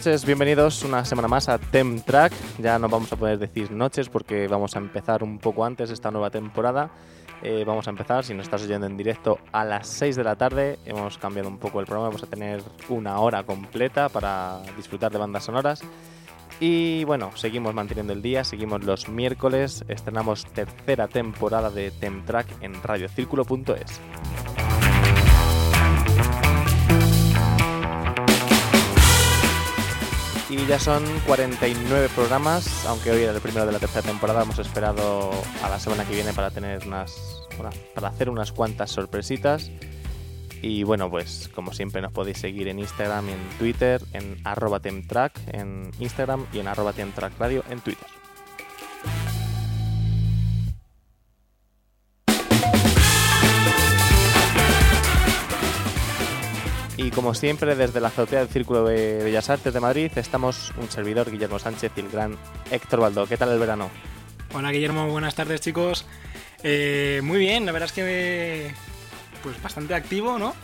Noches, bienvenidos una semana más a Tem Track. Ya no vamos a poder decir noches porque vamos a empezar un poco antes esta nueva temporada. Eh, vamos a empezar, si nos estás oyendo en directo, a las 6 de la tarde. Hemos cambiado un poco el programa, vamos a tener una hora completa para disfrutar de bandas sonoras. Y bueno, seguimos manteniendo el día, seguimos los miércoles, estrenamos tercera temporada de Temtrack en radiocírculo.es. Y ya son 49 programas, aunque hoy era el primero de la tercera temporada, hemos esperado a la semana que viene para tener unas. para hacer unas cuantas sorpresitas. Y bueno, pues como siempre nos podéis seguir en Instagram y en Twitter, en temtrack en Instagram y en arroba temtrack radio en Twitter. Y como siempre, desde la azotea del Círculo de Bellas Artes de Madrid, estamos un servidor, Guillermo Sánchez, y el gran Héctor Baldo. ¿Qué tal el verano? Hola Guillermo, buenas tardes chicos. Eh, muy bien, la verdad es que pues bastante activo, ¿no?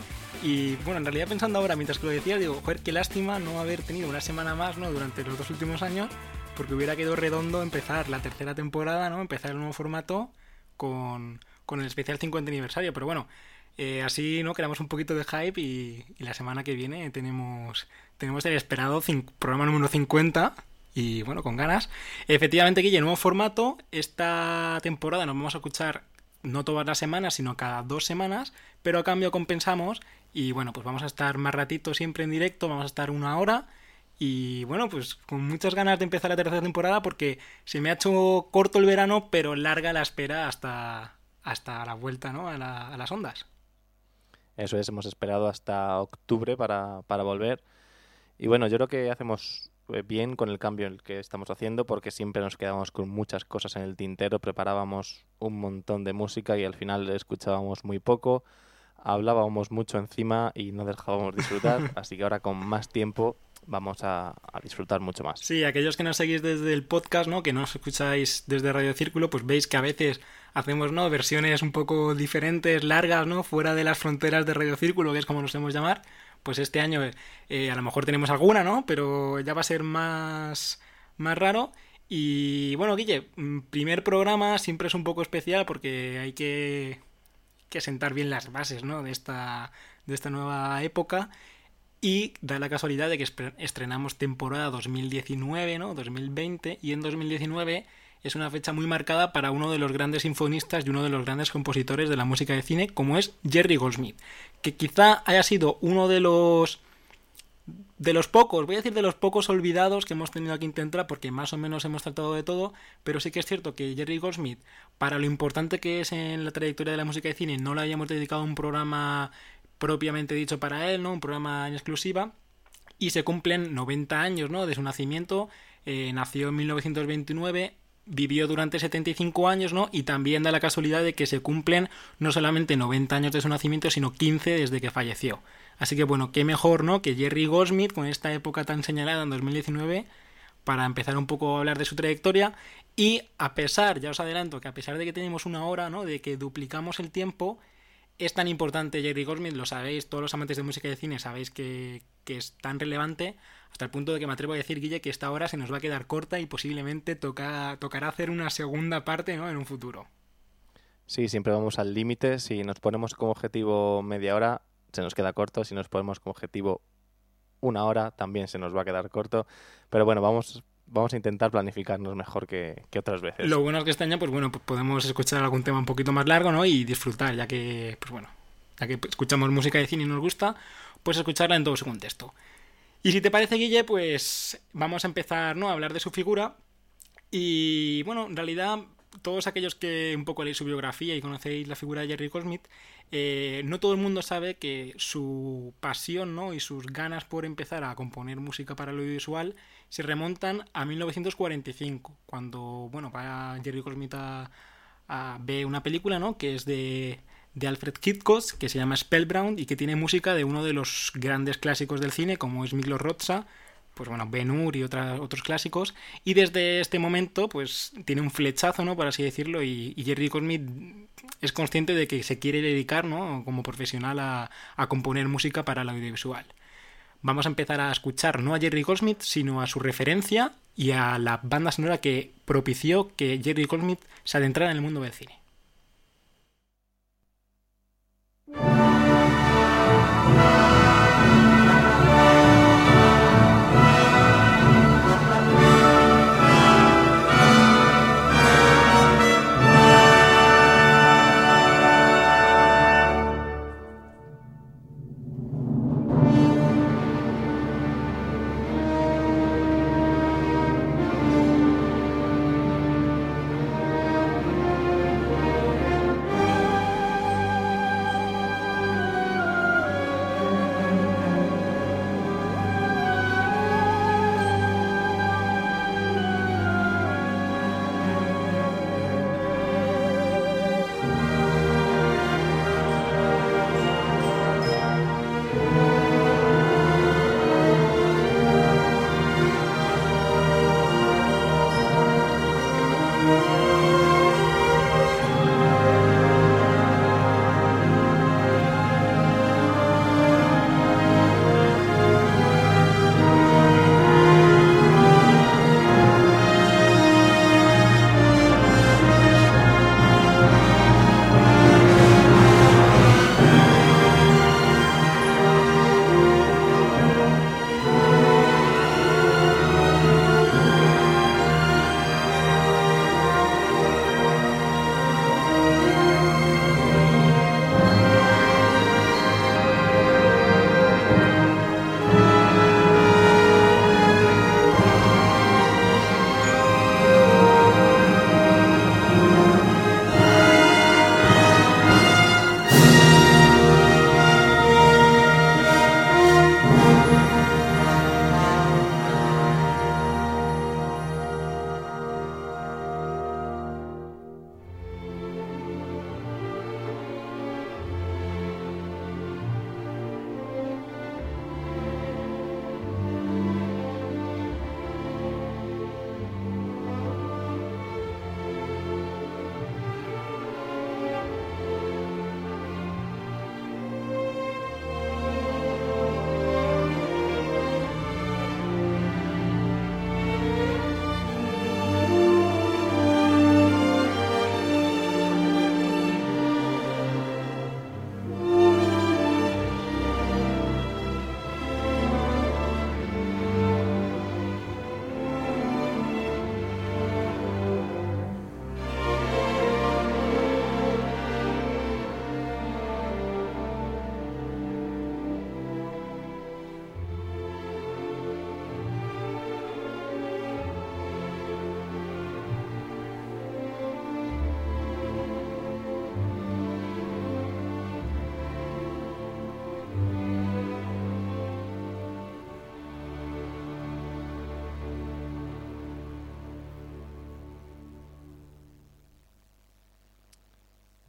Y bueno, en realidad pensando ahora, mientras que lo decía, digo, joder, qué lástima no haber tenido una semana más, ¿no? Durante los dos últimos años, porque hubiera quedado redondo empezar la tercera temporada, ¿no? Empezar el nuevo formato con, con el especial 50 aniversario. Pero bueno, eh, así no creamos un poquito de hype y, la semana que viene tenemos, tenemos el esperado programa número 50 y bueno, con ganas. Efectivamente, Guille, nuevo formato. Esta temporada nos vamos a escuchar no todas las semanas, sino cada dos semanas, pero a cambio compensamos y bueno, pues vamos a estar más ratito siempre en directo, vamos a estar una hora. Y bueno, pues con muchas ganas de empezar la tercera temporada porque se me ha hecho corto el verano, pero larga la espera hasta, hasta la vuelta ¿no? a las ondas. Eso es, hemos esperado hasta octubre para, para volver. Y bueno, yo creo que hacemos eh, bien con el cambio el que estamos haciendo porque siempre nos quedábamos con muchas cosas en el tintero, preparábamos un montón de música y al final escuchábamos muy poco, hablábamos mucho encima y no dejábamos disfrutar, así que ahora con más tiempo vamos a, disfrutar mucho más. Sí, aquellos que nos seguís desde el podcast, ¿no? que nos escucháis desde Radio Círculo, pues veis que a veces hacemos ¿no? versiones un poco diferentes, largas, ¿no? fuera de las fronteras de Radio Círculo, que es como nos hemos llamar. Pues este año eh, a lo mejor tenemos alguna, ¿no? Pero ya va a ser más, más raro. Y bueno, Guille, mm, primer programa siempre es un poco especial porque hay que, que sentar bien las bases, ¿no? De esta, de esta nueva época. Y da la casualidad de que estrenamos temporada 2019, ¿no? 2020. Y en 2019 es una fecha muy marcada para uno de los grandes sinfonistas y uno de los grandes compositores de la música de cine, como es Jerry Goldsmith, que quizá haya sido uno de los de los pocos, voy a decir de los pocos olvidados que hemos tenido aquí en Tentra, porque más o menos hemos tratado de todo, pero sí que es cierto que Jerry Goldsmith, para lo importante que es en la trayectoria de la música de cine, no le hayamos dedicado un programa propiamente dicho para él, ¿no? Un programa en exclusiva. Y se cumplen 90 años, ¿no? De su nacimiento. Eh, nació en 1929 vivió durante 75 años, ¿no? Y también da la casualidad de que se cumplen no solamente 90 años de su nacimiento, sino 15 desde que falleció. Así que bueno, qué mejor, ¿no? Que Jerry Goldsmith, con esta época tan señalada en 2019, para empezar un poco a hablar de su trayectoria. Y a pesar, ya os adelanto, que a pesar de que tenemos una hora, ¿no? De que duplicamos el tiempo, es tan importante Jerry Goldsmith, lo sabéis, todos los amantes de música y de cine sabéis que, es tan relevante hasta el punto de que me atrevo a decir, Guille, que esta hora se nos va a quedar corta y posiblemente toca, tocará hacer una segunda parte ¿no? en un futuro. Sí, siempre vamos al límite. Si nos ponemos como objetivo media hora, se nos queda corto. Si nos ponemos como objetivo una hora, también se nos va a quedar corto. Pero bueno, vamos, vamos a intentar planificarnos mejor que, otras veces. Lo bueno es que este año, pues bueno, pues podemos escuchar algún tema un poquito más largo, ¿no? Y disfrutar, ya que, pues bueno, ya que escuchamos música de cine y nos gusta, pues escucharla en todo su contexto. Y si te parece, Guille, pues vamos a empezar ¿no? a hablar de su figura. Y bueno, en realidad, todos aquellos que un poco leéis su biografía y conocéis la figura de Jerry Goldsmith, eh, no todo el mundo sabe que su pasión ¿no? y sus ganas por empezar a componer música para el audiovisual se remontan a 1945, cuando bueno, va Jerry Goldsmith a, a, ve una película ¿no? que es de de Alfred Hitchcock que se llama Spellbound y que tiene música de uno de los grandes clásicos del cine como es Miklos pues bueno, Ben Hur y otros clásicos y desde este momento pues tiene un flechazo, ¿no? por así decirlo y, Jerry Goldsmith es consciente de que se quiere dedicar ¿no? como profesional a, a componer música para el audiovisual. vamos a empezar a escuchar no a Jerry Goldsmith, sino a su referencia y a la banda sonora que propició que Jerry Goldsmith se adentrara en el mundo del cine.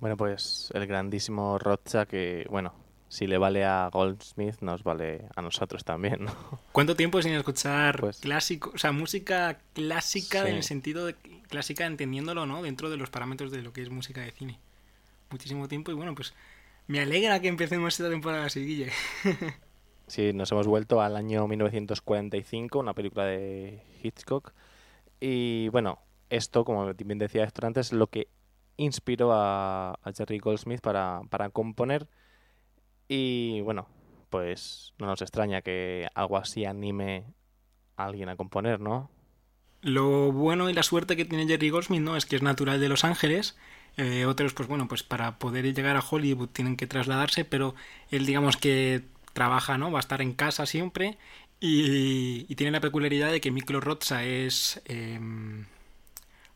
Bueno, pues el grandísimo Rocha que, bueno, si le vale a Goldsmith, nos vale a nosotros también, ¿no? ¿Cuánto tiempo sin escuchar Pues- clásico, o sea, música clásica Sí. en el sentido de clásica entendiéndolo, ¿no? Dentro de los parámetros de lo que es música de cine. Muchísimo tiempo y bueno, pues me alegra que empecemos esta temporada así, Guille. Sí, nos hemos vuelto al año 1945, una película de Hitchcock. Y bueno, esto, como bien decía Héctor antes, es lo que inspiró a, Jerry Goldsmith para, para componer. Y bueno, pues no nos extraña que algo así anime a alguien a componer, ¿no? Lo bueno y la suerte que tiene Jerry Goldsmith, ¿no? Es que es natural de Los Ángeles. Eh, otros, pues bueno, pues para poder llegar a Hollywood tienen que trasladarse, pero él digamos que trabaja, ¿no? Va a estar en casa siempre y, tiene la peculiaridad de que Miklo Roza es, em,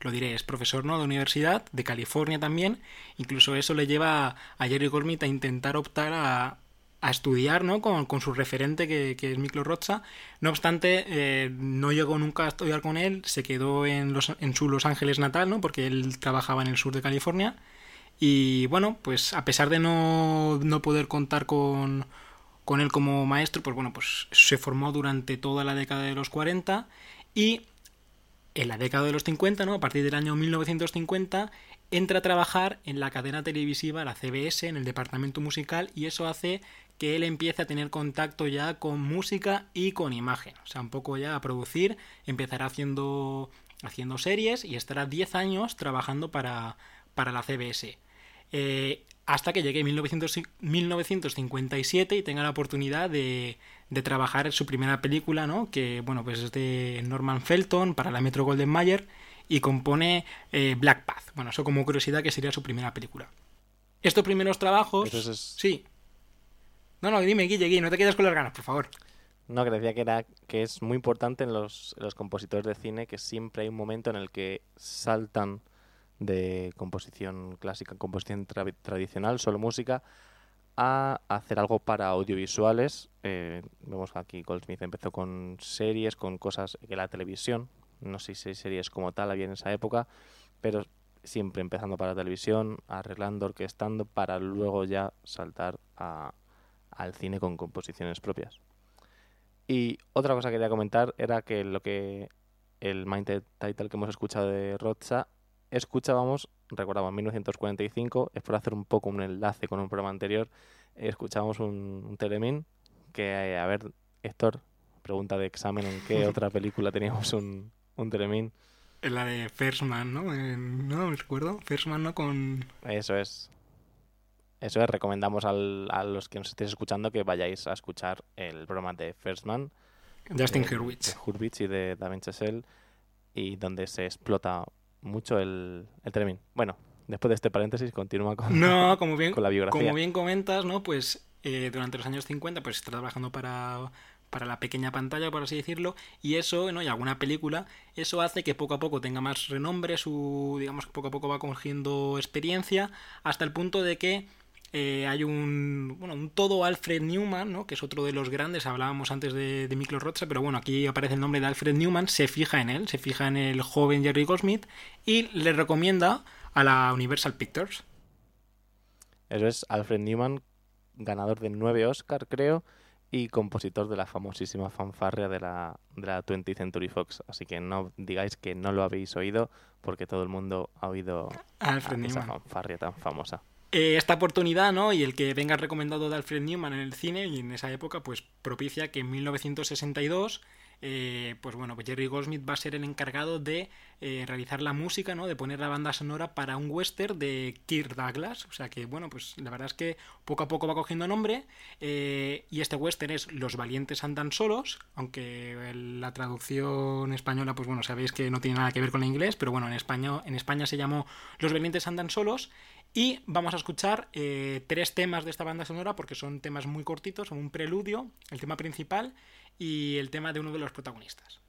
lo diré, es profesor, ¿no? De universidad, de California también. Incluso eso le lleva a Jerry Goldsmith a intentar optar a, a estudiar, ¿no? Con, con su referente que, que es Miklo Roza. No obstante, eh, no llegó nunca a estudiar con él, se quedó en, los, en su Los Ángeles natal, ¿no? Porque él trabajaba en el sur de California. Y bueno, pues a pesar de no, no poder contar con, con él como maestro, pues bueno, pues se formó durante toda la década de los 40 y en la década de los 50, ¿no? A partir del año 1950 entra a trabajar en la cadena televisiva, la CBS, en el departamento musical y eso hace que él empiece a tener contacto ya con música y con imagen. O sea, un poco ya a producir, empezará haciendo, haciendo series y estará 10 años trabajando para, para la CBS. Eh, hasta que llegue en 1957 y tenga la oportunidad de, de, trabajar su primera película, ¿no? que bueno, pues es de Norman Felton para la Metro Golden Mayer y compone eh, Black Path. Bueno, eso como curiosidad que sería su primera película. Estos primeros trabajos... Sí. No, no, dime, Guille, Guille, no te quedes con las ganas, por favor. No, que decía que, era, que es muy importante en los, en los compositores de cine que siempre hay un momento en el que saltan de composición clásica, composición tradicional, solo música, a hacer algo para audiovisuales. Eh, vemos aquí Goldsmith empezó con series, con cosas que la televisión, no sé si series como tal había en esa época, pero siempre empezando para televisión, arreglando, orquestando, para luego ya saltar a, al cine con composiciones propias. Y otra cosa que quería comentar era que lo que el Minded Title que hemos escuchado de Rocha escuchábamos, recordamos, en 1945, es por hacer un poco un enlace con un programa anterior, escuchábamos un, un telemín que, a ver, Héctor, pregunta de examen, ¿en qué otra película teníamos un, un telemín? En la de First Man, ¿no? no me recuerdo. First Man, ¿no? Con... Eso es. Eso es, recomendamos al, a los que nos estéis escuchando que vayáis a escuchar el programa de First Man. Justin Hurwitz. Hurwitz y de David Chesel, y donde se explota mucho el, el Bueno, después de este paréntesis continúa con, no, como bien, con la biografía. Como bien comentas, ¿no? Pues eh, durante los años 50 pues está trabajando para, para la pequeña pantalla, por así decirlo, y eso, ¿no? y alguna película, eso hace que poco a poco tenga más renombre, su, digamos que poco a poco va cogiendo experiencia, hasta el punto de que eh, hay un, bueno, un todo Alfred Newman, ¿no? que es otro de los grandes, hablábamos antes de, de Miklos Rocha, pero bueno, aquí aparece el nombre de Alfred Newman, se fija en él, se fija en el joven Jerry Goldsmith y le recomienda a la Universal Pictures. Eso es Alfred Newman, ganador de nueve Oscar, creo, y compositor de la famosísima fanfarria de la, de la 20th Century Fox. Así que no digáis que no lo habéis oído, porque todo el mundo ha oído Alfred esa fanfarria tan famosa. Eh, esta oportunidad, ¿no? Y el que venga recomendado de Alfred Newman en el cine y en esa época, pues propicia que en 1962 eh, pues bueno, pues Jerry Goldsmith va a ser el encargado de eh, realizar la música, ¿no? De poner la banda sonora para un western de Kirk Douglas. O sea que, bueno, pues la verdad es que poco a poco va cogiendo nombre. y este western es Los valientes andan solos, aunque la traducción española, pues bueno, sabéis que no tiene nada que ver con el inglés, pero bueno, en España, en España se llamó Los valientes andan solos. Y vamos a escuchar eh, tres temas de esta banda sonora porque son temas muy cortitos, son un preludio, el tema principal y el tema de uno de los protagonistas.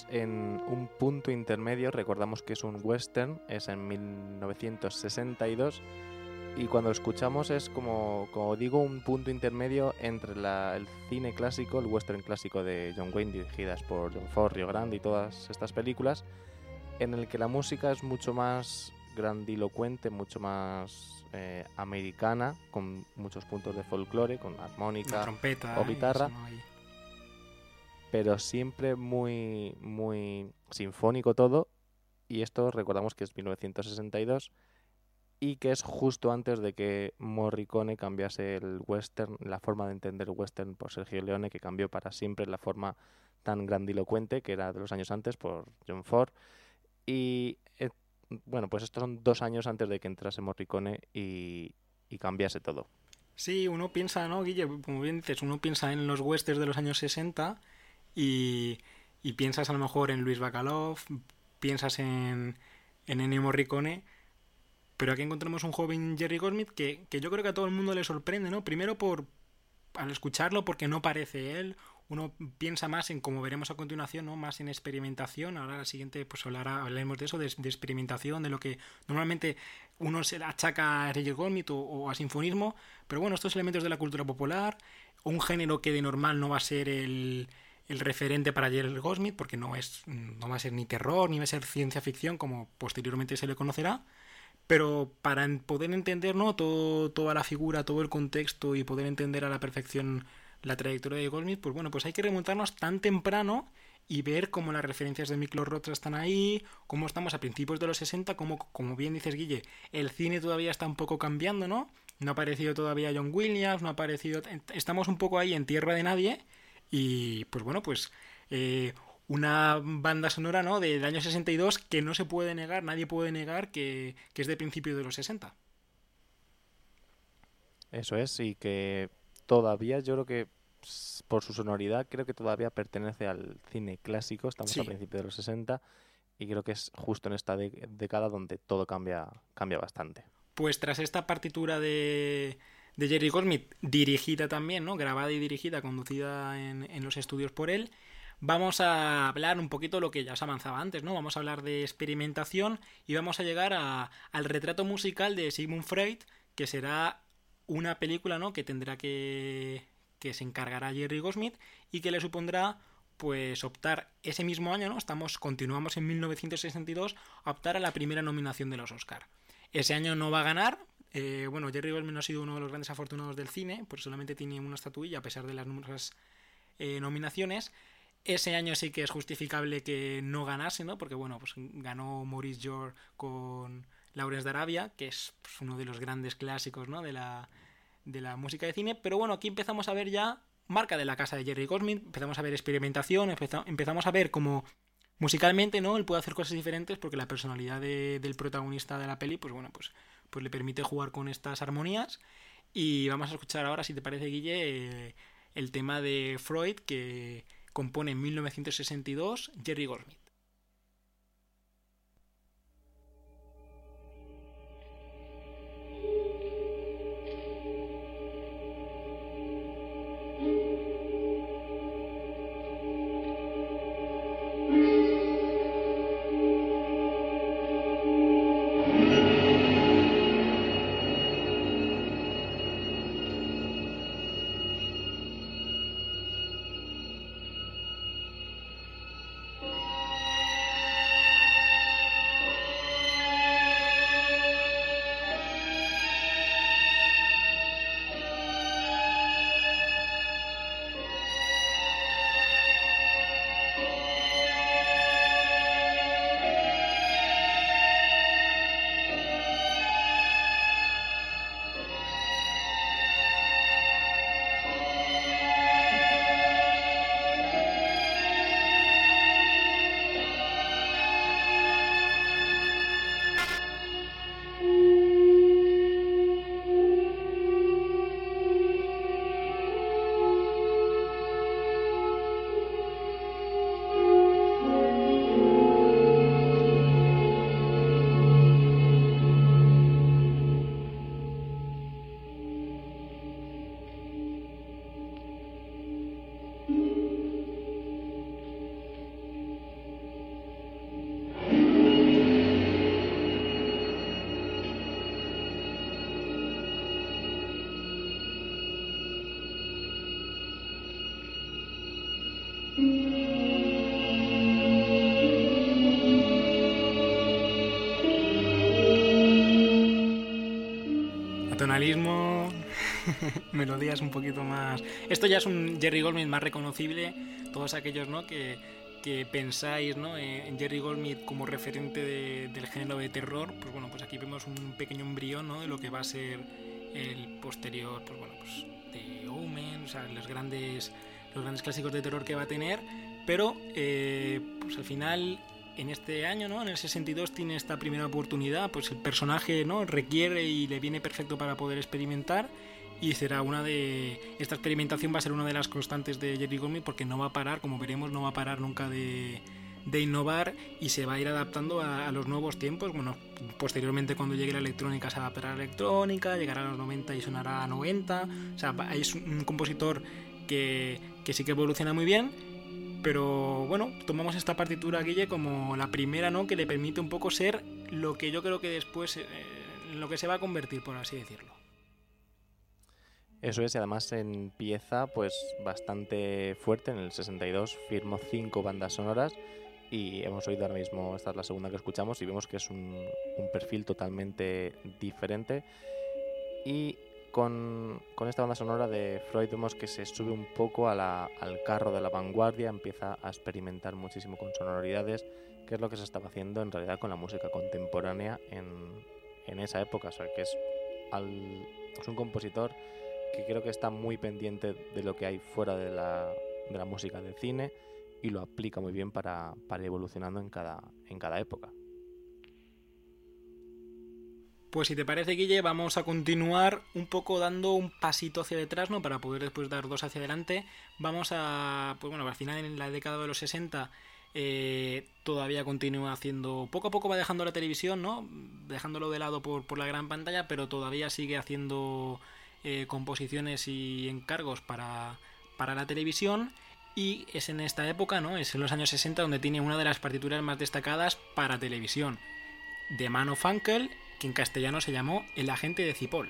Estamos en un punto intermedio. Recordamos que es un western, es en 1962. Y cuando escuchamos es como, como digo, un punto intermedio entre el cine clásico, el western clásico de John Wayne, dirigidas por John Ford, Rio Grande y todas estas películas, en el que la música es mucho más grandilocuente, mucho más eh, americana, con muchos puntos de folclore, con armónica o guitarra pero siempre muy, muy sinfónico todo. Y esto recordamos que es 1962 y que es justo antes de que Morricone cambiase el western, la forma de entender el western por Sergio Leone, que cambió para siempre la forma tan grandilocuente que era de los años antes por John Ford. Y eh, bueno, pues estos son dos años antes de que entrase Morricone y, y cambiase todo. Sí, uno piensa, ¿no, Guille? Como bien dices, uno piensa en los westerns de los años 60 y, piensas a lo mejor en Luis Bacalov, piensas en, en Ennio Morricone, pero aquí encontramos un joven Jerry Goldsmith que, que, yo creo que a todo el mundo le sorprende, ¿no? Primero por al escucharlo porque no parece él, uno piensa más en, como veremos a continuación, ¿no? Más en experimentación, ahora la siguiente pues hablará, hablaremos de eso, de, experimentación, de lo que normalmente uno se achaca a Jerry Goldsmith o, o a sinfonismo, pero bueno, estos elementos de la cultura popular, un género que de normal no va a ser el el referente para Jerry Goldsmith, porque no, es, no va a ser ni terror, ni va a ser ciencia ficción, como posteriormente se le conocerá. Pero para poder entender ¿no? Toda la figura, todo el contexto y poder entender a la perfección la trayectoria de Goldsmith, pues bueno, pues hay que remontarnos tan temprano y ver cómo las referencias de Miklos Rotra están ahí, cómo estamos a principios de los 60, como, como bien dices Guille, el cine todavía está un poco cambiando, ¿no? No ha aparecido todavía John Williams, no ha aparecido... Estamos un poco ahí en tierra de nadie y pues bueno, pues eh, una banda sonora ¿no? del año 62 que no se puede negar, nadie puede negar que, es de principio de los 60. Eso es, y que todavía yo creo que por su sonoridad creo que todavía pertenece al cine clásico, estamos a principios de los 60 y creo que es justo en esta década donde todo cambia, cambia bastante. Pues tras esta partitura de, de Jerry Goldsmith, dirigida también, ¿no? Grabada y dirigida, conducida en, en los estudios por él. Vamos a hablar un poquito lo que ya os avanzaba antes, ¿no? Vamos a hablar de experimentación y vamos a llegar a, al retrato musical de Sigmund Freud, que será una película, ¿no? Que tendrá que que se encargará Jerry Goldsmith y que le supondrá pues optar ese mismo año, ¿no? Estamos continuamos en 1962 a optar a la primera nominación de los Oscar. Ese año no va a ganar, eh, bueno, Jerry Goldsmith no ha sido uno de los grandes afortunados del cine, pues solamente tiene una estatuilla a pesar de las numerosas eh, nominaciones. Ese año sí que es justificable que no ganase, ¿no? Porque, bueno, pues ganó Maurice George con Lawrence de Arabia, que es pues, uno de los grandes clásicos, ¿no? De la, de música de cine. Pero bueno, aquí empezamos a ver ya marca de la casa de Jerry Goldsmith, empezamos a ver experimentación, empezamos a ver cómo musicalmente, ¿no? Él puede hacer cosas diferentes porque la personalidad del protagonista de la peli, pues bueno, pues, pues le permite jugar con estas armonías. Y vamos a escuchar ahora, si te parece, Guille, el tema de Freud que compone en 1962 Jerry Goldsmith. melodías un poquito más... Esto ya es un Jerry Goldsmith más reconocible, todos aquellos ¿no? que, que pensáis ¿no? en Jerry Goldsmith como referente del género de terror, pues bueno, pues aquí vemos un pequeño embrión ¿no? de lo que va a ser el posterior, pues bueno, pues de Omen, o sea, los grandes, los grandes clásicos de terror que va a tener, pero eh, pues al final en este año, ¿no? En el 62 tiene esta primera oportunidad, pues el personaje, ¿no? Requiere y le viene perfecto para poder experimentar y será una de esta experimentación va a ser una de las constantes de Jerry Goldsmith porque no va a parar, como veremos, no va a parar nunca de, de innovar y se va a ir adaptando a, los nuevos tiempos. Bueno, posteriormente cuando llegue la electrónica se adaptará a la electrónica, llegará a los 90 y sonará a 90. O sea, es un compositor que, que sí que evoluciona muy bien pero bueno, tomamos esta partitura, Guille, como la primera, ¿no? Que le permite un poco ser lo que yo creo que después, eh, lo que se va a convertir, por así decirlo. Eso es, y además empieza pues bastante fuerte. En el 62 firmó cinco bandas sonoras y hemos oído ahora mismo, esta es la segunda que escuchamos y vemos que es un, un perfil totalmente diferente. Y con, esta banda sonora de Freud vemos que se sube un poco al carro de la vanguardia, empieza a experimentar muchísimo con sonoridades, que es lo que se estaba haciendo en realidad con la música contemporánea en, esa época. O sea, que es, un compositor que creo que está muy pendiente de lo que hay fuera de la, la música del cine y lo aplica muy bien para, ir evolucionando en cada época. Pues si te parece, Guille, vamos a continuar un poco dando un pasito hacia detrás, ¿no? Para poder después dar dos hacia adelante. Vamos a, pues bueno, al final en la década de los 60 eh, todavía continúa haciendo, poco a poco va dejando la televisión, ¿no? Dejándolo de lado por, por la gran pantalla, pero todavía sigue haciendo eh, composiciones y encargos para, para la televisión. Y es en esta época, ¿no? Es en los años 60 donde tiene una de las partituras más destacadas para televisión. De Mano Funkel que en castellano se llamó El agente de Cipoll.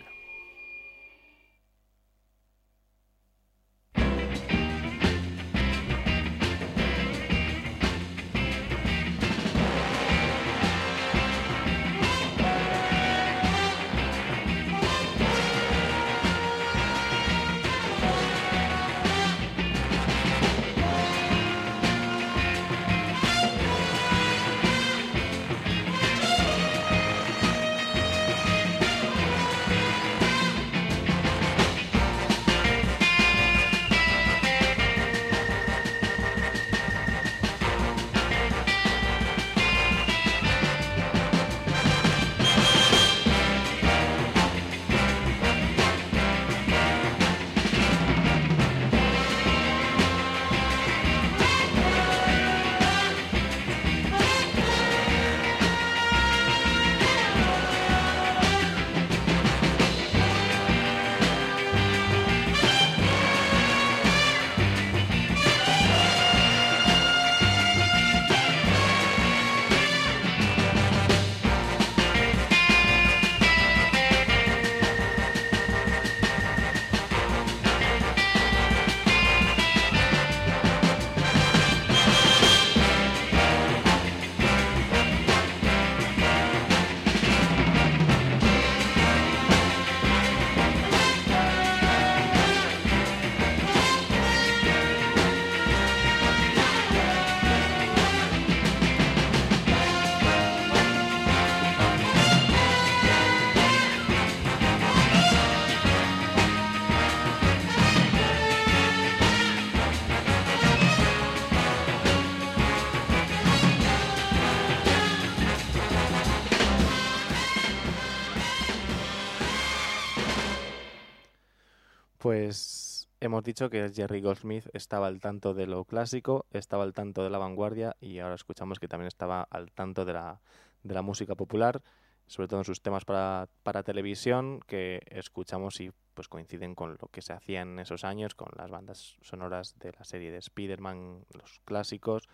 Pues hemos dicho que Jerry Goldsmith estaba al tanto de lo clásico, estaba al tanto de la vanguardia y ahora escuchamos que también estaba al tanto de la, de la música popular, sobre todo en sus temas para, para televisión, que escuchamos y pues coinciden con lo que se hacía en esos años, con las bandas sonoras de la serie de Spider-Man, los clásicos.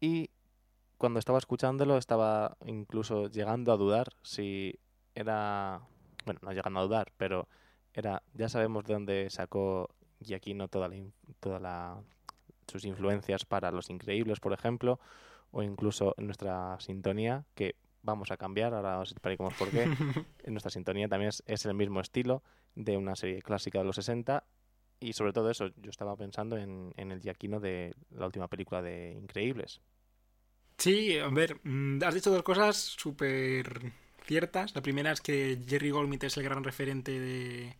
Y cuando estaba escuchándolo estaba incluso llegando a dudar si era, bueno, no llegando a dudar, pero era, ya sabemos de dónde sacó Giacchino toda la, toda la, sus influencias para Los Increíbles, por ejemplo, o incluso en nuestra sintonía, que vamos a cambiar, ahora os explicaremos por qué. en nuestra sintonía también es, es, el mismo estilo de una serie clásica de los 60 y sobre todo eso, yo estaba pensando en, en el Giacchino de la última película de Increíbles. Sí, a ver, mm, has dicho dos cosas súper ciertas. La primera es que Jerry Goldsmith es el gran referente de...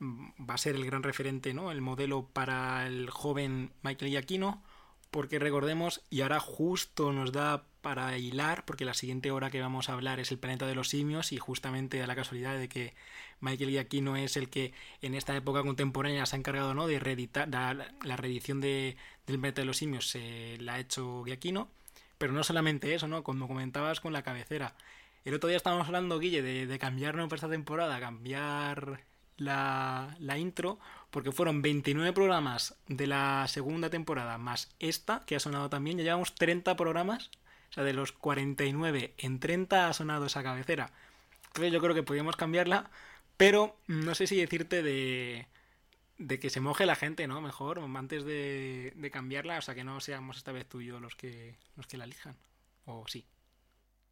Mm, va a ser el gran referente, ¿no? El modelo para el joven Michael Giacchino porque recordemos, y ahora justo nos da para hilar, porque la siguiente hora que vamos a hablar es el planeta de los simios, y justamente da la casualidad de que Michael Giacchino es el que en esta época contemporánea se ha encargado ¿no? de reeditar, la, la reedición de, del planeta de los simios se la ha hecho Giacchino, pero no solamente eso, ¿no? Como comentabas con la cabecera. El otro día estábamos hablando, Guille, de, de cambiar ¿no? para esta temporada, cambiar la, la intro, porque fueron 29 programas de la segunda temporada más esta, que ha sonado también, ya llevamos 30 programas, o sea, de los 49 en 30 ha sonado esa cabecera. Entonces yo creo que podríamos cambiarla, pero no sé si decirte de, de que se moje la gente, ¿no? Mejor, antes de, de cambiarla, o sea, que no seamos esta vez tú y yo los que, los que la elijan, o sí.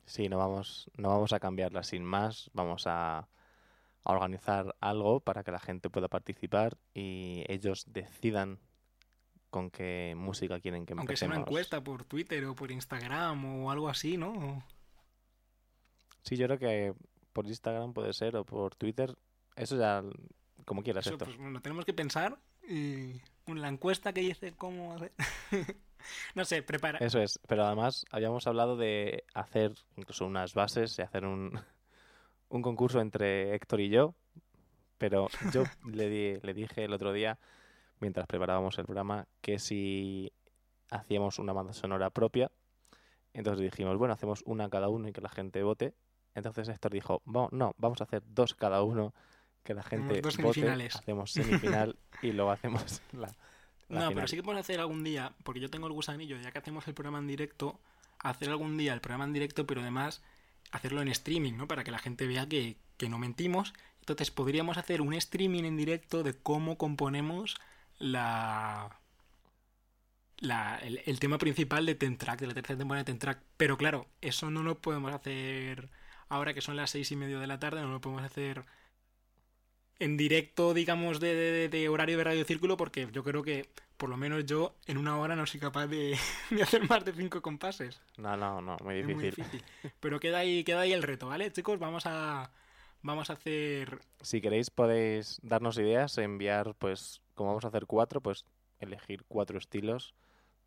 Sí, no vamos, no vamos a cambiarla sin más, vamos a a organizar algo para que la gente pueda participar y ellos decidan con qué música quieren que empecemos. Aunque sea una encuesta por Twitter o por Instagram o algo así, ¿no? Sí, yo creo que por Instagram puede ser o por Twitter. Eso ya, como quieras, Eso, pues bueno, tenemos que pensar y la encuesta que dice cómo hacer. no sé, prepara. Eso es, pero además habíamos hablado de hacer incluso unas bases y hacer un, un concurso entre Héctor y yo, pero yo le, di, le dije el otro día, mientras preparábamos el programa, que si hacíamos una banda sonora propia, entonces dijimos, bueno, hacemos una cada uno y que la gente vote. Entonces Héctor dijo, no, vamos a hacer dos cada uno, que la gente dos vote, hacemos semifinal y luego hacemos la... la no, final. pero sí que podemos hacer algún día, porque yo tengo el gusanillo, ya que hacemos el programa en directo, hacer algún día el programa en directo, pero además hacerlo en streaming, ¿no? Para que la gente vea que, que no mentimos. Entonces podríamos hacer un streaming en directo de cómo componemos la, la, el, el, tema principal de Tentrack, de la tercera temporada de Tentrack. Pero claro, eso no lo podemos hacer ahora que son las seis y media de la tarde, no lo podemos hacer en directo, digamos, de, de, de horario de Radio Círculo, porque yo creo que por lo menos yo en una hora no soy capaz de, de hacer más de cinco compases. No, no, no, muy difícil. Muy difícil. Pero queda ahí, queda ahí el reto, ¿vale? Chicos, vamos a, vamos a hacer... Si queréis podéis darnos ideas, enviar, pues, como vamos a hacer cuatro, pues elegir cuatro estilos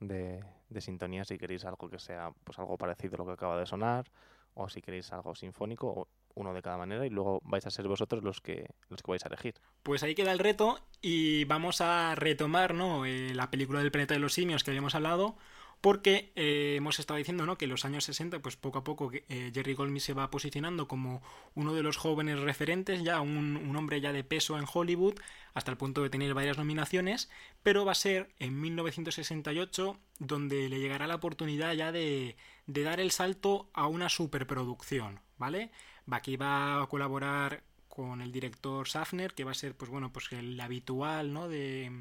de, de sintonía si queréis algo que sea pues algo parecido a lo que acaba de sonar o si queréis algo sinfónico o uno de cada manera y luego vais a ser vosotros los que los que vais a elegir. Pues ahí queda el reto y vamos a retomar ¿no? Eh, la película del planeta de los simios que habíamos hablado porque eh, hemos estado diciendo ¿no? que en los años 60 pues poco a poco eh, Jerry Goldsmith se va posicionando como uno de los jóvenes referentes ya un, un, hombre ya de peso en Hollywood hasta el punto de tener varias nominaciones pero va a ser en 1968 donde le llegará la oportunidad ya de, de dar el salto a una superproducción ¿vale? Aquí va a colaborar con el director Safner, que va a ser, pues bueno, pues el habitual, ¿no? De,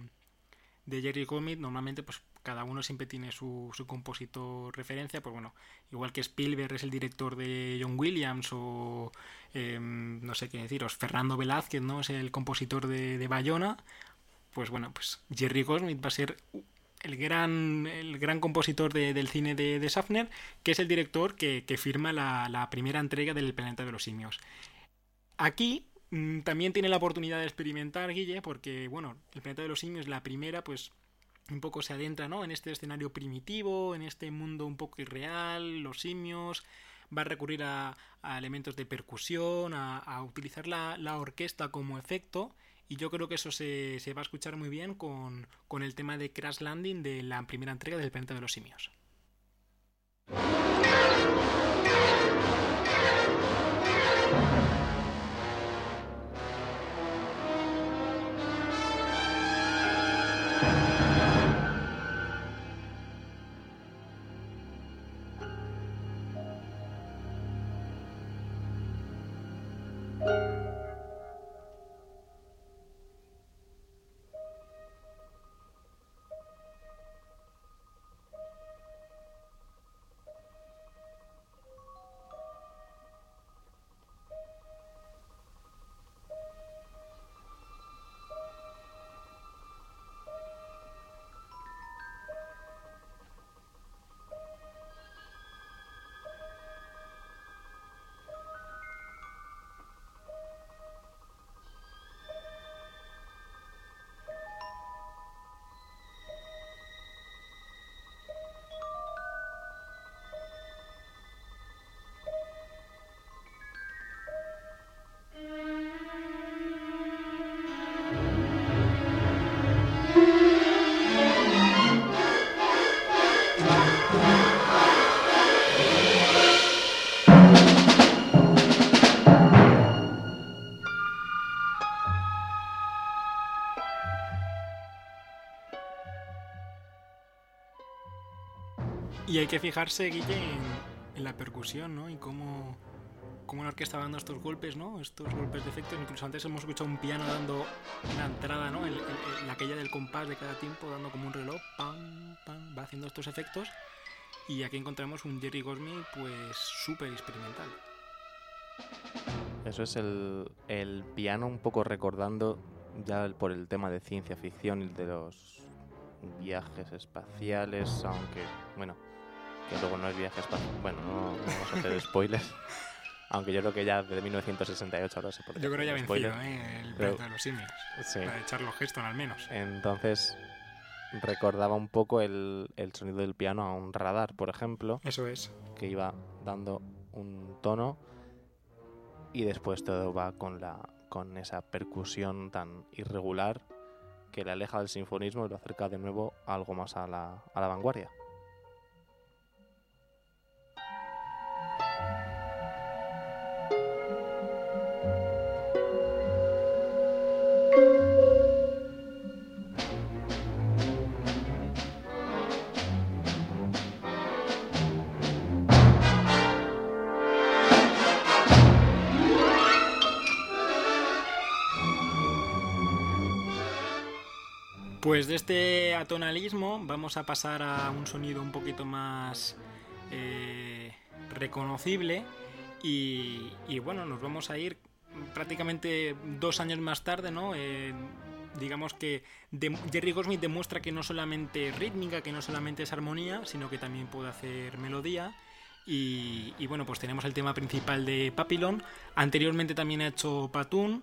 de Jerry Goldsmith. Normalmente, pues cada uno siempre tiene su, su compositor referencia. Pues bueno, igual que Spielberg es el director de John Williams o eh, no sé qué deciros, Fernando Velázquez, ¿no? Es el compositor de, Bayona. Pues bueno, pues Jerry Goldsmith va a ser el gran, el gran compositor de, del cine de, de, Safner, que es el director que, firma la, primera entrega del Planeta de los Simios. Aquí mmm, también tiene la oportunidad de experimentar, Guille, porque, bueno, el Planeta de los Simios, la primera, pues un poco se adentra, ¿no? En este escenario primitivo, en este mundo un poco irreal, los simios, va a recurrir a, elementos de percusión, a, utilizar la, orquesta como efecto, y yo creo que eso se, se va a escuchar muy bien con, con el tema de Crash Landing de la primera entrega del planeta de los simios. Hay que fijarse, Guille, en, la percusión, ¿no? Y cómo, cómo la orquesta va dando estos golpes, ¿no? Estos golpes de efectos. Incluso antes hemos escuchado un piano dando una entrada, ¿no? En, la aquella del compás de cada tiempo, dando como un reloj, pam, pam, va haciendo estos efectos. Y aquí encontramos un Jerry Goldsmith, pues, súper experimental. Eso es el, el piano un poco recordando ya por el tema de ciencia ficción y de los viajes espaciales, aunque, bueno, que luego no es viaje espacial. Bueno, no, vamos a hacer spoilers. Aunque yo creo que ya desde 1968 ahora se puede. Yo creo que ya vencido, ¿eh? El Pero, de los simios. Sí. Para echarlo gestos al menos. Entonces, recordaba un poco el, el, sonido del piano a un radar, por ejemplo. Eso es. Que iba dando un tono y después todo va con, la, con esa percusión tan irregular que le aleja del sinfonismo y lo acerca de nuevo algo más a la, a la vanguardia. Pues de este atonalismo vamos a pasar a un sonido un poquito más eh, reconocible y, bueno, nos vamos a ir prácticamente dos años más tarde, ¿no? Eh, digamos que Jerry Goldsmith demuestra que no solamente rítmica, que no solamente es armonía, sino que también puede hacer melodía. Y, y bueno, pues tenemos el tema principal de Papillon. Anteriormente también ha hecho Patoon.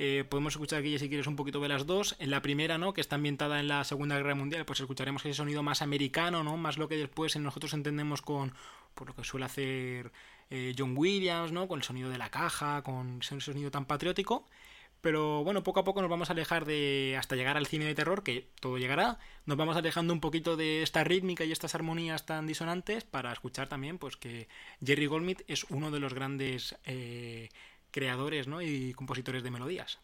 Eh, podemos escuchar aquí, si quieres, un poquito de las dos. En la primera, ¿no? Que está ambientada en la Segunda Guerra Mundial, pues escucharemos ese sonido más americano, ¿no? Más lo que después nosotros entendemos con por lo que suele hacer eh, John Williams, ¿no? Con el sonido de la caja, con ese sonido tan patriótico. Pero bueno, poco a poco nos vamos a alejar de. hasta llegar al cine de terror, que todo llegará. Nos vamos alejando un poquito de esta rítmica y estas armonías tan disonantes para escuchar también, pues que Jerry Goldsmith es uno de los grandes eh, creadores ¿no? y compositores de melodías.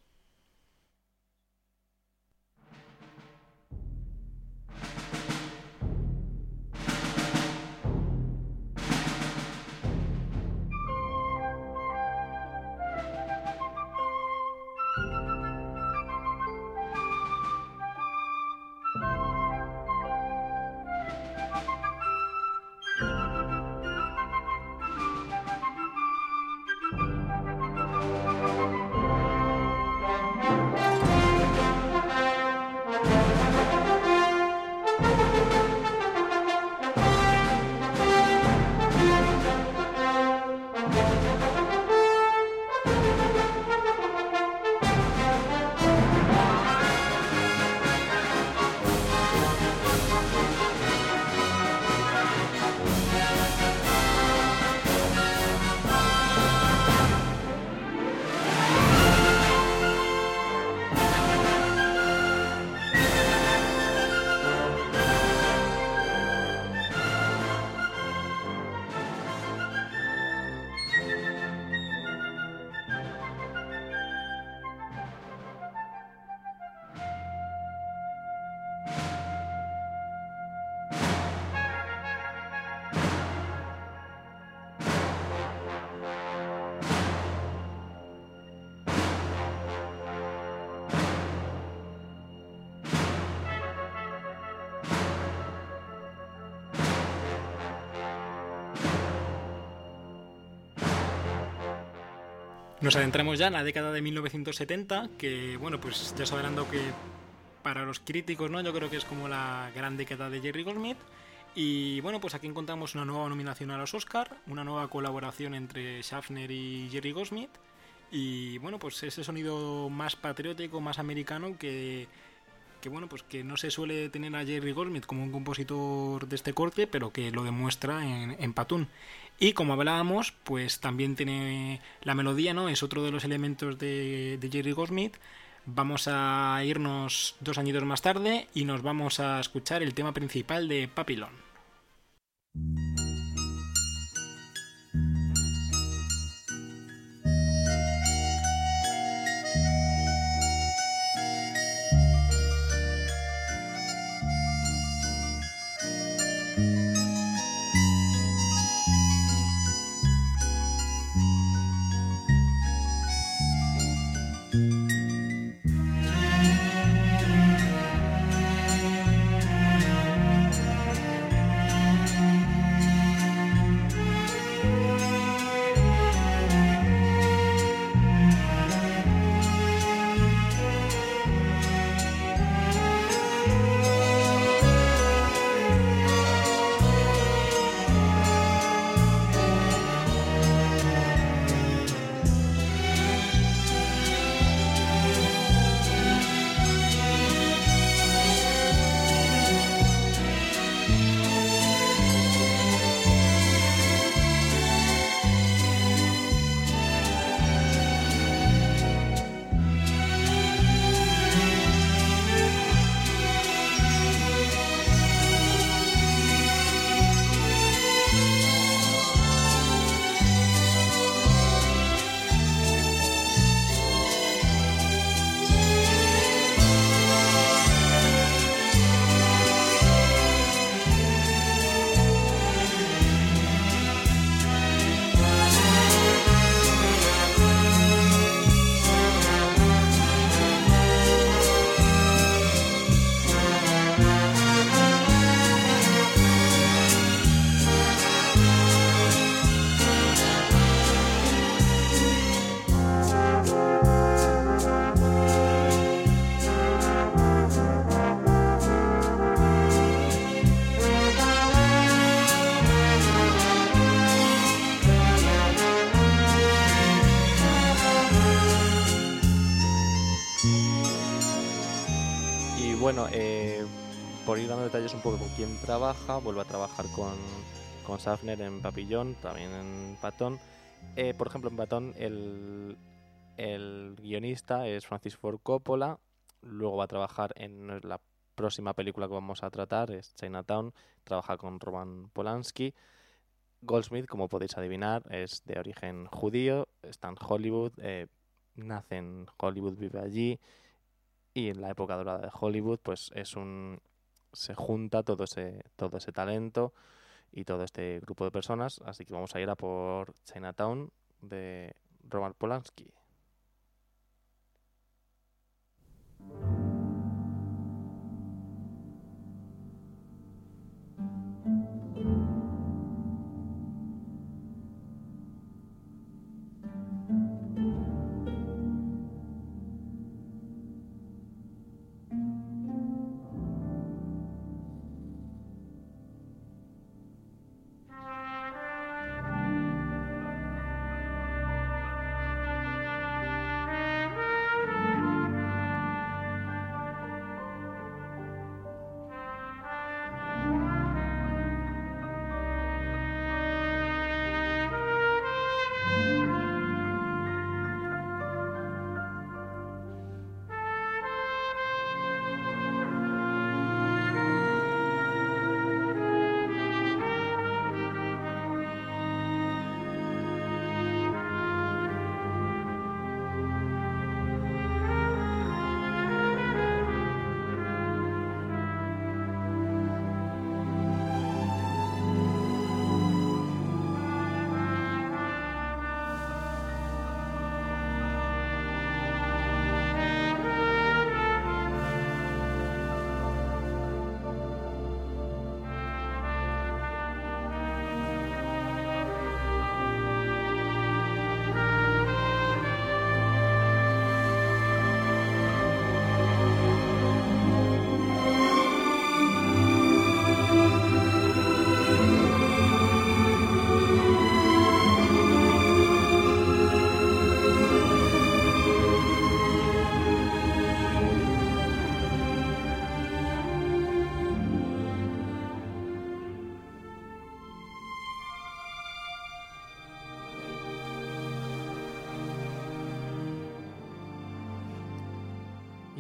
Nos adentramos ya en la década de 1970, que bueno, pues ya sabrán que para los críticos, ¿no? Yo creo que es como la gran década de Jerry Goldsmith. Y bueno, pues aquí encontramos una nueva nominación a los Oscar, una nueva colaboración entre Schaffner y Jerry Goldsmith. Y bueno, pues ese sonido más patriótico, más americano que, que bueno, pues que no se suele tener a Jerry Goldsmith como un compositor de este corte, pero que lo demuestra en, en. Y como hablábamos, pues también tiene la melodía, ¿no? Es otro de los elementos de, de Jerry Goldsmith. Vamos a irnos dos añitos más tarde y nos vamos a escuchar el tema principal de Papillon. Detalles un poco con quién trabaja. Vuelve a trabajar con, con Safner en Papillón, también en Patón. Eh, por ejemplo, en Patón el, el guionista es Francis Ford Coppola. Luego va a trabajar en la próxima película que vamos a tratar, es Chinatown. Trabaja con Roman Polanski. Goldsmith, como podéis adivinar, es de origen judío, está en Hollywood, eh, nace en Hollywood, vive allí y en la época dorada de Hollywood pues es un se junta todo ese, todo ese talento y todo este grupo de personas. Así que vamos a ir a por Chinatown de Roman Polanski.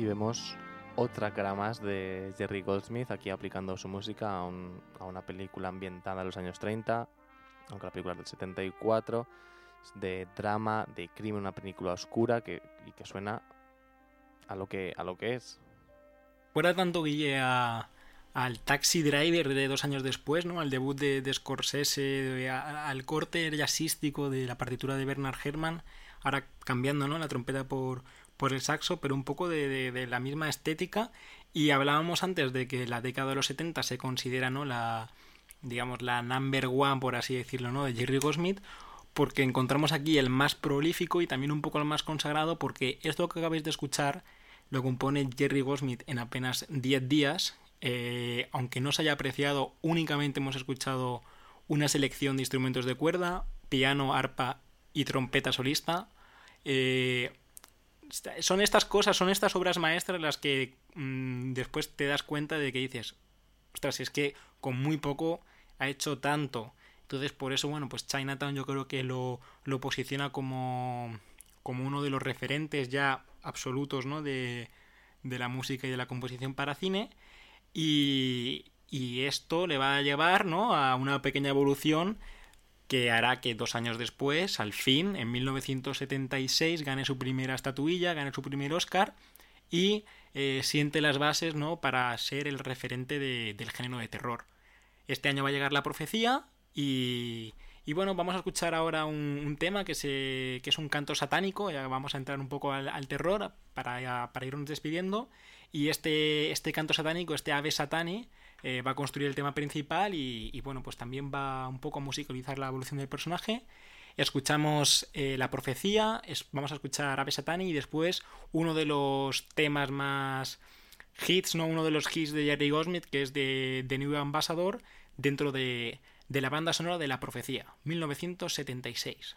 Vemos otra cara más de Jerry Goldsmith aquí aplicando su música a, un- a una película ambientada en los años 30, aunque la película es del 74, de drama, de crimen, una película oscura que, y que suena a lo que, a lo que es. Fuera tanto, Guille, al Taxi Driver de dos años después, ¿no? Al debut de, de Scorsese, al corte jazzístico de la partitura de Bernard Herrmann, ahora cambiando, ¿no? La trompeta por, por el saxo, pero un poco de, la misma estética. Y hablábamos antes de que la década de los 70 se considera, ¿no? La, digamos, la number one, por así decirlo, ¿no? De Jerry Goldsmith, porque encontramos aquí el más prolífico y también un poco el más consagrado, porque esto que acabáis de escuchar lo compone Jerry Goldsmith en apenas 10 días. Eh, aunque no se haya apreciado, únicamente hemos escuchado una selección de instrumentos de cuerda, piano, arpa y trompeta solista. Eh, son estas cosas, son estas obras maestras las que mm, después te das cuenta de que dices, ostras, es que con muy poco ha hecho tanto. Entonces, por eso, bueno, pues Chinatown yo creo que lo, lo posiciona como, como uno de los referentes ya absolutos, ¿no? De, de la música y de la composición para cine. Y, y esto le va a llevar, ¿no? A una pequeña evolución que hará que dos años después, al fin, en 1976, gane su primera estatuilla, gane su primer Oscar y eh, siente las bases ¿no? para ser el referente de- del género de terror. Este año va a llegar la profecía y, y bueno, vamos a escuchar ahora un, tema que, es un canto satánico, ya vamos a entrar un poco al, al terror para, para irnos despidiendo y este, este canto satánico, este ave satani, eh, va a construir el tema principal y, bueno, pues también va un poco a musicalizar la evolución del personaje. Escuchamos eh, la profecía, vamos a escuchar Ave Satani y después uno de los temas más hits, ¿no? Uno de los hits de Jerry Goldsmith, que es de, de New Ambassador, dentro de, de la banda sonora de la profecía, 1976.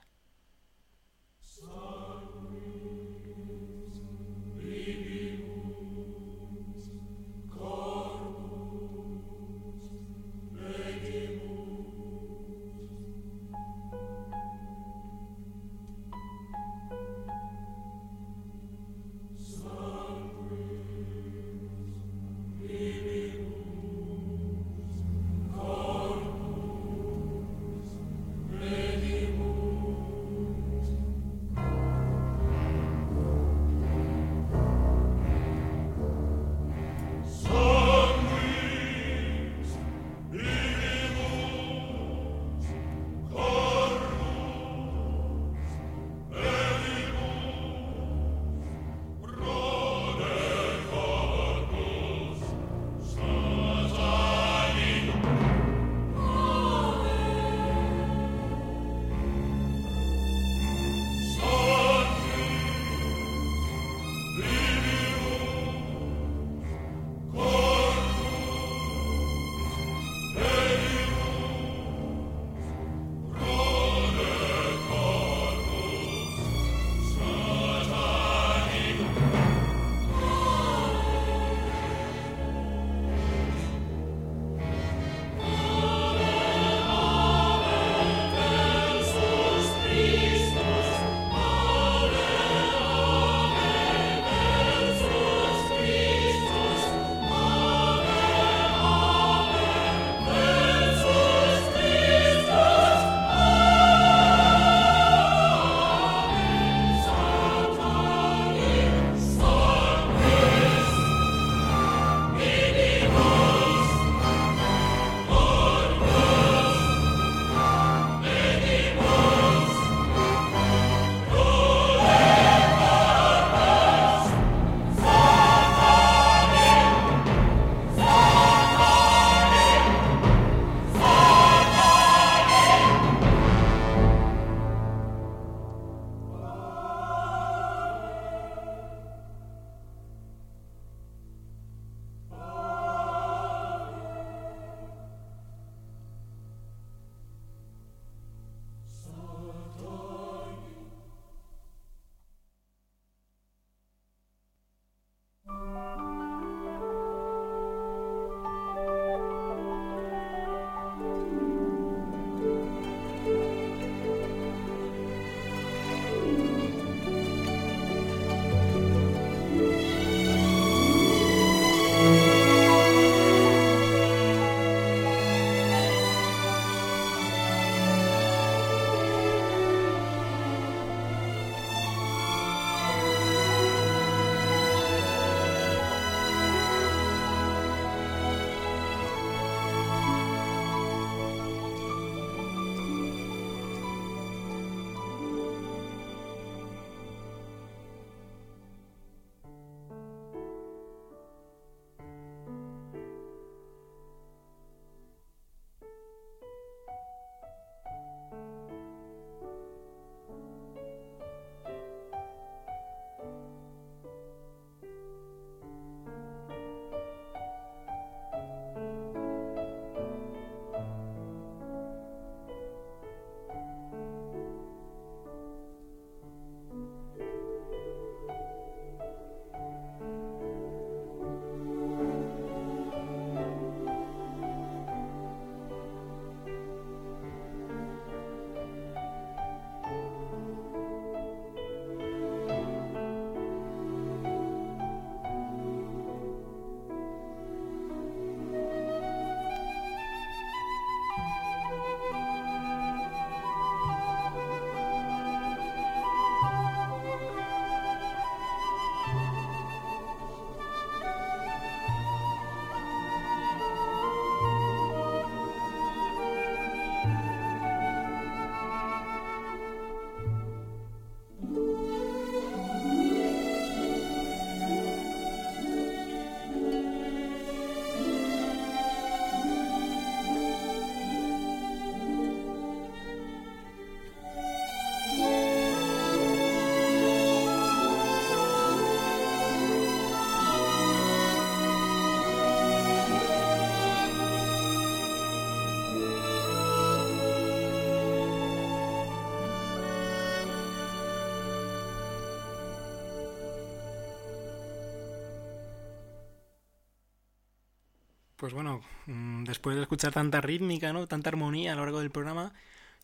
Pues bueno, mm, después de escuchar tanta rítmica, ¿no? Tanta armonía a lo largo del programa,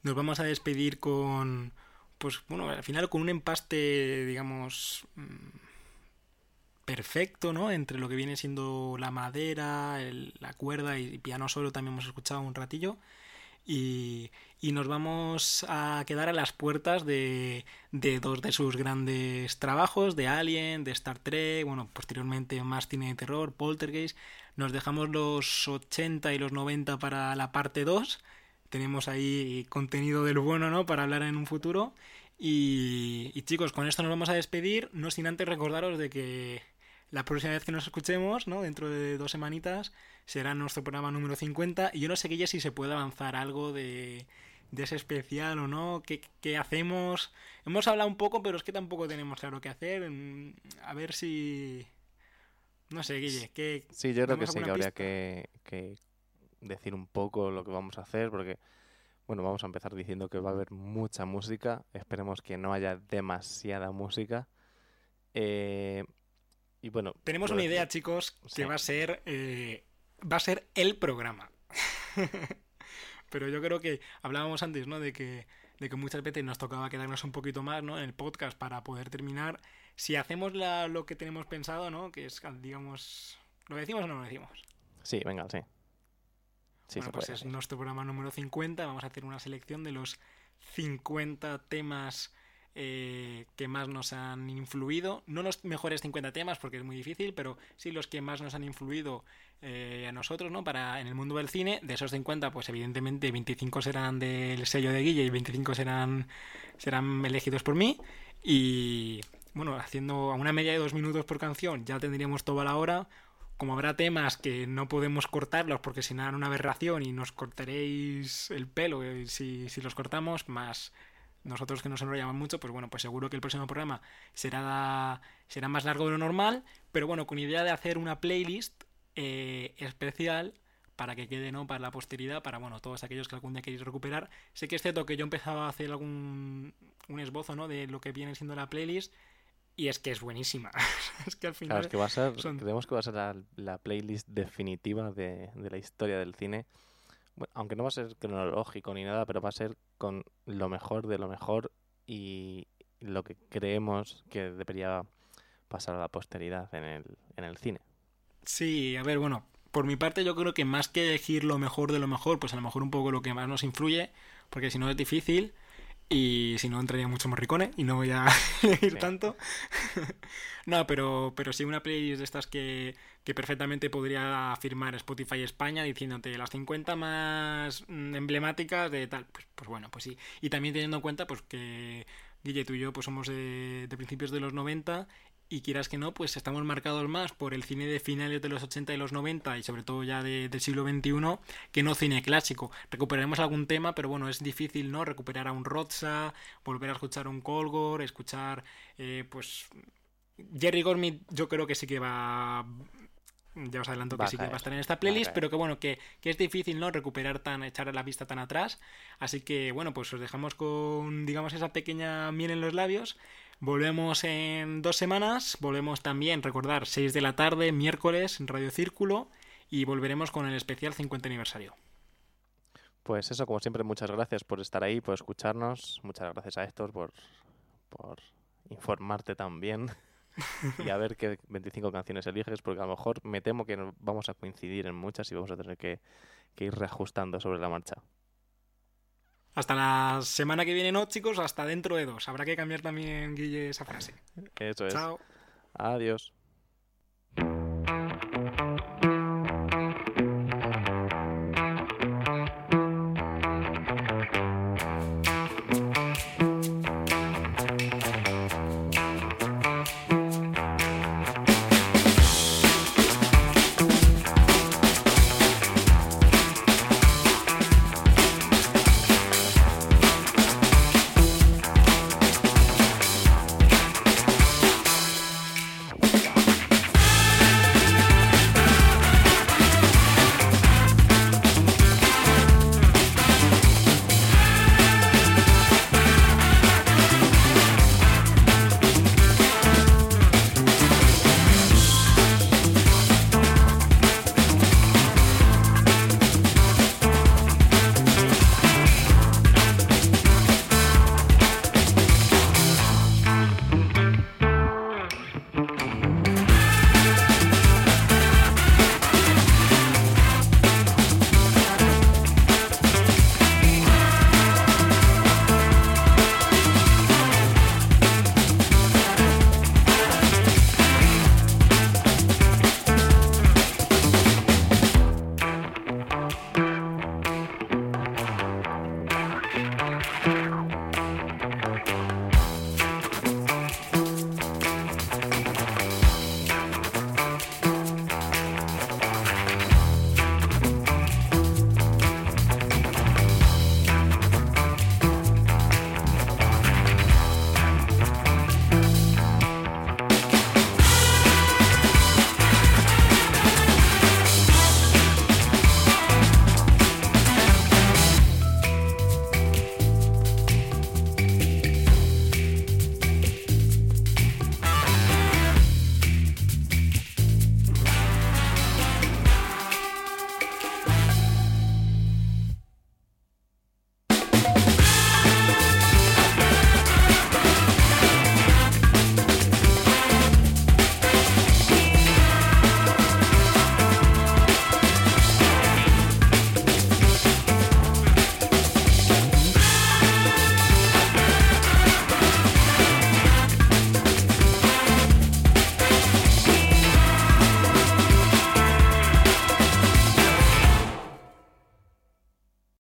nos vamos a despedir con, pues bueno, al final con un empaste, digamos, mm, perfecto, ¿no? Entre lo que viene siendo la madera, la cuerda y piano solo también hemos escuchado un ratillo. Y, nos vamos a quedar a las puertas de, de, dos de sus grandes trabajos, de Alien, de Star Trek, bueno, posteriormente más cine de terror, Poltergeist. Nos dejamos los 80 y los 90 para la parte 2. Tenemos ahí contenido del bueno, ¿no? Para hablar en un futuro. Y, y chicos, con esto nos vamos a despedir, no sin antes recordaros de que la próxima vez que nos escuchemos, ¿no? Dentro de dos semanitas, será nuestro programa número 50. Y yo no sé qué ya si se puede avanzar algo de, de ese especial o no. ¿Qué, ¿Qué, hacemos? Hemos hablado un poco, pero es que tampoco tenemos claro qué hacer. Mm, a ver si. No sé, Guille. ¿qué, sí, yo creo que sí que habría que, que decir un poco lo que vamos a hacer, porque. Bueno, vamos a empezar diciendo que va a haber mucha música. Esperemos que no haya demasiada música. Eh, y bueno, tenemos una idea, chicos, que va a ser eh, va a ser el programa. Pero yo creo que hablábamos antes, ¿no? De que, de que muchas veces nos tocaba quedarnos un poquito más, ¿no? En el podcast para poder terminar. Si hacemos la, lo que tenemos pensado, ¿no? Que es, digamos, ¿lo decimos o no lo decimos? Sí, venga, sí. sí bueno, pues es nuestro programa número 50. Vamos a hacer una selección de los 50 temas eh, que más nos han influido. No los mejores 50 temas, porque es muy difícil, pero sí los que más nos han influido eh, a nosotros, ¿no? Para en el mundo del cine. De esos 50, pues evidentemente 25 serán del sello de Guille y 25 serán, serán elegidos por mí. Y bueno, haciendo a una media de dos minutos por canción, ya tendríamos toda la hora. Como habrá temas que no podemos cortarlos porque si nada una aberración y nos cortaréis el pelo eh, si, si los cortamos, más nosotros que nos enrollamos mucho, pues bueno, pues seguro que el próximo programa será, será más largo de lo normal, pero bueno, con idea de hacer una playlist eh, especial para que quede, ¿no? Para la posteridad, para, bueno, todos aquellos que algún día queréis recuperar. Sé que es cierto que yo empezaba a hacer algún un esbozo, ¿no? De lo que viene siendo la playlist y es que es buenísima. es que al final... Claro, que va a ser, creemos que va a ser la, la playlist definitiva de, de la historia del cine aunque no va a ser cronológico ni nada, pero va a ser con lo mejor de lo mejor y lo que creemos que debería pasar a la posteridad en el, en el cine. Sí, a ver, bueno, por mi parte yo creo que más que elegir lo mejor de lo mejor, pues a lo mejor un poco lo que más nos influye, porque si no es difícil y si no entraría mucho morricone y no voy a elegir tanto. no, pero, pero sí una playlist de estas que, que perfectamente podría firmar Spotify España diciéndote las 50 más mm, emblemáticas de tal. Pues, pues bueno, pues sí. Y también teniendo en cuenta pues que Guille, tú y yo pues somos de, de principios de los 90 y quieras que no, pues estamos marcados más por el cine de finales de los 80 y los 90 y sobre todo ya de, del siglo XXI que no cine clásico. Recuperaremos algún tema, pero bueno, es difícil, ¿no? Recuperar a un Roza, volver a escuchar un Colgor, escuchar, eh, pues... Jerry Gormit yo creo que sí que va ya os adelanto que sí que va a estar en esta playlist, pero que bueno, que, que, es difícil, ¿no? Recuperar tan, echar la vista tan atrás. Así que bueno, pues os dejamos con, digamos, esa pequeña miel en los labios. Volvemos en dos semanas, volvemos también, recordar, 6 de la tarde, miércoles, en Radio Círculo, y volveremos con el especial 50 aniversario. Pues eso, como siempre, muchas gracias por estar ahí, por escucharnos. Muchas gracias a Héctor por, por informarte también y a ver qué 25 canciones eliges, porque a lo mejor me temo que vamos a coincidir en muchas y vamos a tener que, que ir reajustando sobre la marcha. Hasta la semana que viene, no, chicos, hasta dentro de dos. Habrá que cambiar también, Guille, esa frase. Eso es. Chao. Adiós.